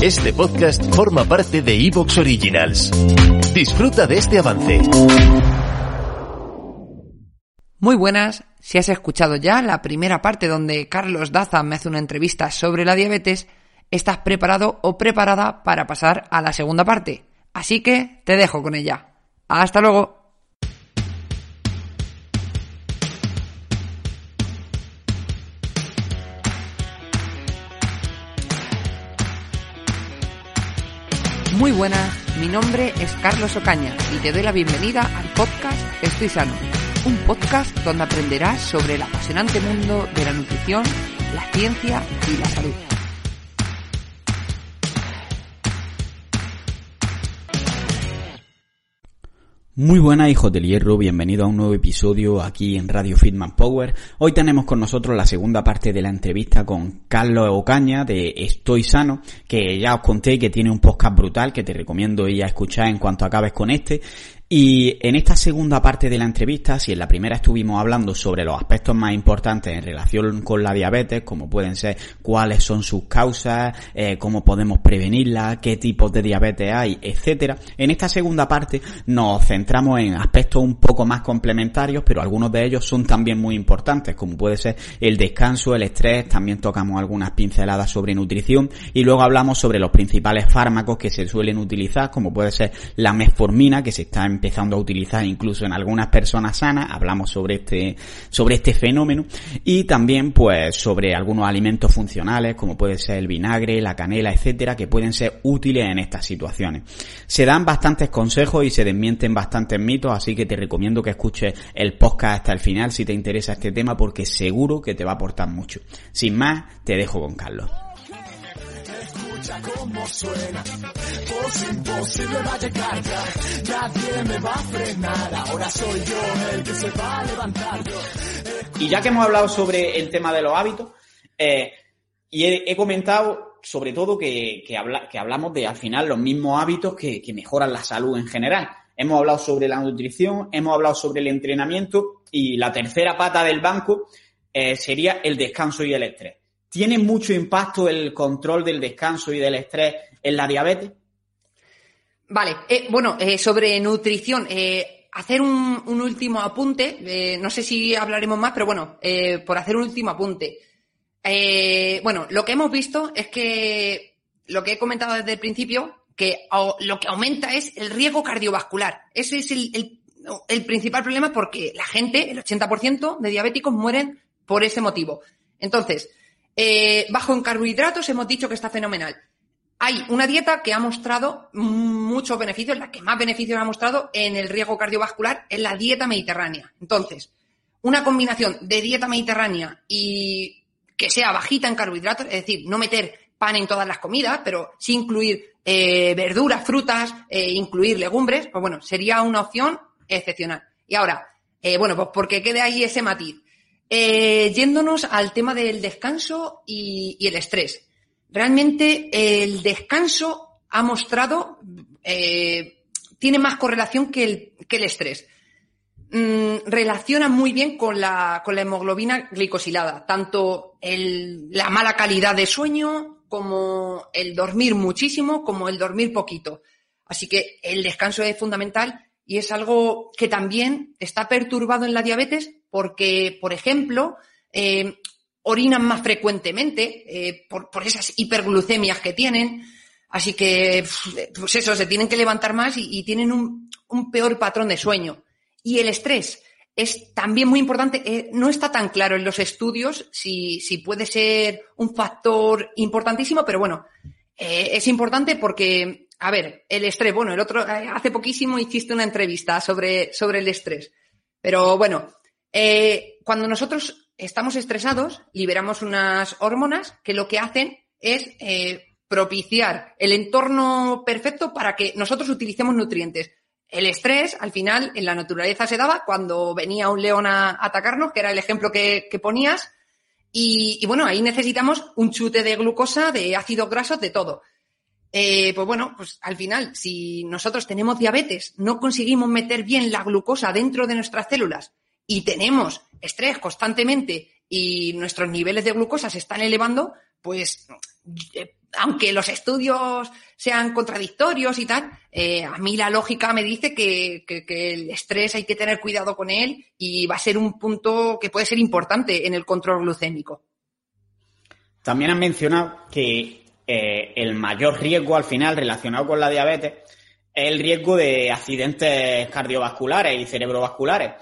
Este podcast forma parte de Evox Originals. Disfruta de este avance. Muy buenas, si has escuchado ya la primera parte donde Carlos Daza me hace una entrevista sobre la diabetes, estás preparado o preparada para pasar a la segunda parte. Así que te dejo con ella. Hasta luego. Muy buenas, mi nombre es Carlos Ocaña y te doy la bienvenida al podcast Estoy Sano, un podcast donde aprenderás sobre el apasionante mundo de la nutrición, la ciencia y la salud. Muy buenas hijos del hierro, bienvenido a un nuevo episodio aquí en Radio Fitman Power. Hoy tenemos con nosotros la segunda parte de la entrevista con Carlos Ocaña de Estoy Sano, que ya os conté que tiene un podcast brutal que te recomiendo ir a escuchar en cuanto acabes con este. Y en esta segunda parte de la entrevista, si en la primera estuvimos hablando sobre los aspectos más importantes en relación con la diabetes, como pueden ser cuáles son sus causas, eh, cómo podemos prevenirla, qué tipos de diabetes hay, etcétera, en esta segunda parte nos centramos en aspectos un poco más complementarios, pero algunos de ellos son también muy importantes, como puede ser el descanso, el estrés, también tocamos algunas pinceladas sobre nutrición y luego hablamos sobre los principales fármacos que se suelen utilizar, como puede ser la metformina, que se está en empezando a utilizar incluso en algunas personas sanas, hablamos sobre este, sobre este fenómeno, y también pues sobre algunos alimentos funcionales, como puede ser el vinagre, la canela, etcétera, que pueden ser útiles en estas situaciones. Se dan bastantes consejos y se desmienten bastantes mitos, así que te recomiendo que escuches el podcast hasta el final si te interesa este tema, porque seguro que te va a aportar mucho. Sin más, te dejo con Carlos que. Y ya que hemos hablado sobre el tema de los hábitos, eh, y he, comentado sobre todo que, que, hablamos de al final los mismos hábitos que, mejoran la salud en general. Hemos hablado sobre la nutrición, hemos hablado sobre el entrenamiento y la tercera pata del banco eh, sería el descanso y el estrés. ¿Tiene mucho impacto el control del descanso y del estrés en la diabetes? Vale, eh, bueno, eh, sobre nutrición, eh, hacer un, último apunte, no sé si hablaremos más, pero bueno, por hacer un último apunte. bueno, lo que hemos visto es que lo que he comentado desde el principio, que lo que aumenta es el riesgo cardiovascular. Ese es el, el principal problema porque la gente, el 80% de diabéticos mueren por ese motivo. Entonces, eh, bajo en carbohidratos hemos dicho que está fenomenal. Hay una dieta que ha mostrado muchos beneficios, la que más beneficios ha mostrado en el riesgo cardiovascular es la dieta mediterránea. Entonces, una combinación de dieta mediterránea y que sea bajita en carbohidratos, es decir, no meter pan en todas las comidas, pero sí incluir eh, verduras, frutas, eh, incluir legumbres, pues bueno, sería una opción excepcional. Y ahora, bueno, pues porque quede ahí ese matiz. Eh, yéndonos al tema del descanso y, el estrés. Realmente el descanso ha mostrado, eh, tiene más correlación que el, estrés. Mm, relaciona muy bien con la, con la hemoglobina glicosilada, tanto la mala calidad de sueño como el dormir muchísimo, como el dormir poquito. Así que el descanso es fundamental y es algo que también está perturbado en la diabetes porque, por ejemplo, eh, orinan más frecuentemente eh, por, esas hiperglucemias que tienen. Así que, pues eso, se tienen que levantar más y, tienen un, peor patrón de sueño. Y el estrés es también muy importante. Eh, no está tan claro en los estudios si, si puede ser un factor importantísimo, pero bueno, es importante porque a ver, el estrés, bueno, el otro, hace poquísimo hiciste una entrevista sobre, sobre el estrés. Pero bueno, eh, cuando nosotros estamos estresados, liberamos unas hormonas que lo que hacen es eh, propiciar el entorno perfecto para que nosotros utilicemos nutrientes. El estrés, al final, en la naturaleza se daba cuando venía un león a atacarnos, que era el ejemplo que, ponías. Y, y, bueno, ahí necesitamos un chute de glucosa, de ácidos grasos, de todo. Eh, pues bueno, pues al final, si nosotros tenemos diabetes, no conseguimos meter bien la glucosa dentro de nuestras células y tenemos estrés constantemente y nuestros niveles de glucosa se están elevando, pues eh, aunque los estudios sean contradictorios y tal, eh, a mí la lógica me dice que, el estrés hay que tener cuidado con él y va a ser un punto que puede ser importante en el control glucémico. También han mencionado que eh, el mayor riesgo al final relacionado con la diabetes es el riesgo de accidentes cardiovasculares y cerebrovasculares.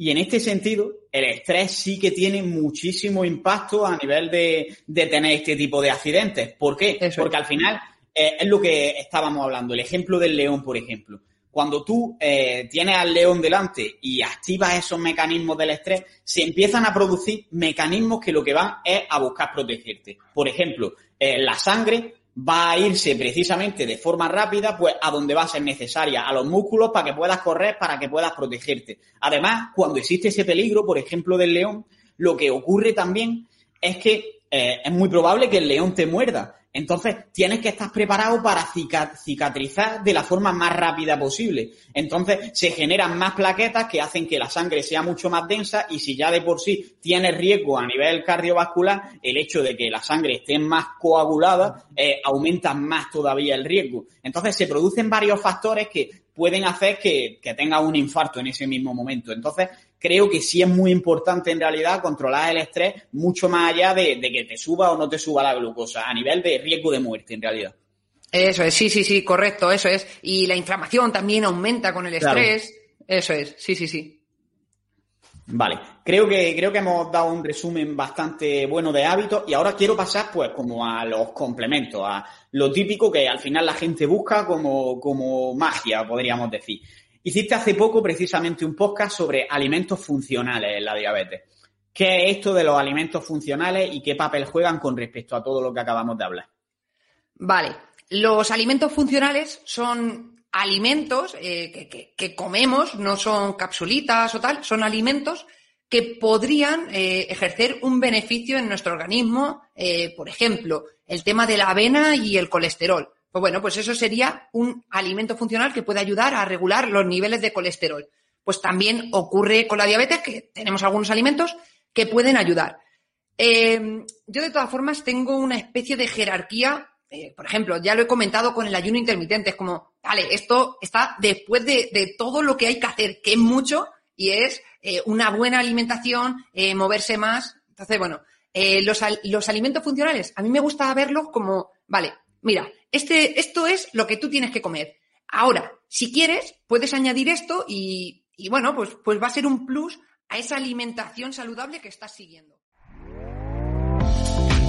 Y en este sentido, el estrés sí que tiene muchísimo impacto a nivel de, tener este tipo de accidentes. ¿Por qué? Porque al final eh, es lo que estábamos hablando. El ejemplo del león, por ejemplo. Cuando tú eh, tienes al león delante y activas esos mecanismos del estrés, se empiezan a producir mecanismos que lo que van es a buscar protegerte. Por ejemplo, eh, la sangre va a irse precisamente de forma rápida, pues a donde va a ser necesaria, a los músculos para que puedas correr, para que puedas protegerte. Además, cuando existe ese peligro, por ejemplo, del león, lo que ocurre también es que eh, es muy probable que el león te muerda. Entonces, tienes que estar preparado para cicatrizar de la forma más rápida posible. Entonces, se generan más plaquetas que hacen que la sangre sea mucho más densa y si ya de por sí tienes riesgo a nivel cardiovascular, el hecho de que la sangre esté más coagulada eh, aumenta más todavía el riesgo. Entonces, se producen varios factores que pueden hacer que, que tengas un infarto en ese mismo momento. Entonces, creo que sí es muy importante en realidad controlar el estrés mucho más allá de, que te suba o no te suba la glucosa, a nivel de riesgo de muerte en realidad. Eso es, sí, sí, sí, correcto, eso es. Y la inflamación también aumenta con el estrés. Eso es, sí, sí, sí. Vale, creo que, creo que hemos dado un resumen bastante bueno de hábitos y ahora quiero pasar pues como a los complementos, a lo típico que al final la gente busca como, como magia, podríamos decir. Hiciste hace poco precisamente un podcast sobre alimentos funcionales en la diabetes. ¿Qué es esto de los alimentos funcionales y qué papel juegan con respecto a todo lo que acabamos de hablar? Vale, los alimentos funcionales son alimentos eh, que, comemos, no son capsulitas o tal, son alimentos que podrían eh, ejercer un beneficio en nuestro organismo, eh, por ejemplo, el tema de la avena y el colesterol. Pues bueno, pues eso sería un alimento funcional que puede ayudar a regular los niveles de colesterol. Pues también ocurre con la diabetes que tenemos algunos alimentos que pueden ayudar. Yo de todas formas tengo una especie de jerarquía, eh, por ejemplo, ya lo he comentado con el ayuno intermitente, es como, vale, esto está después de, todo lo que hay que hacer, que es mucho, y es eh, una buena alimentación, eh, moverse más. Entonces, bueno, los, los alimentos funcionales, a mí me gusta verlos como, vale, mira, este, esto es lo que tú tienes que comer. Ahora, si quieres, puedes añadir esto y, y bueno, pues, pues va a ser un plus a esa alimentación saludable que estás siguiendo.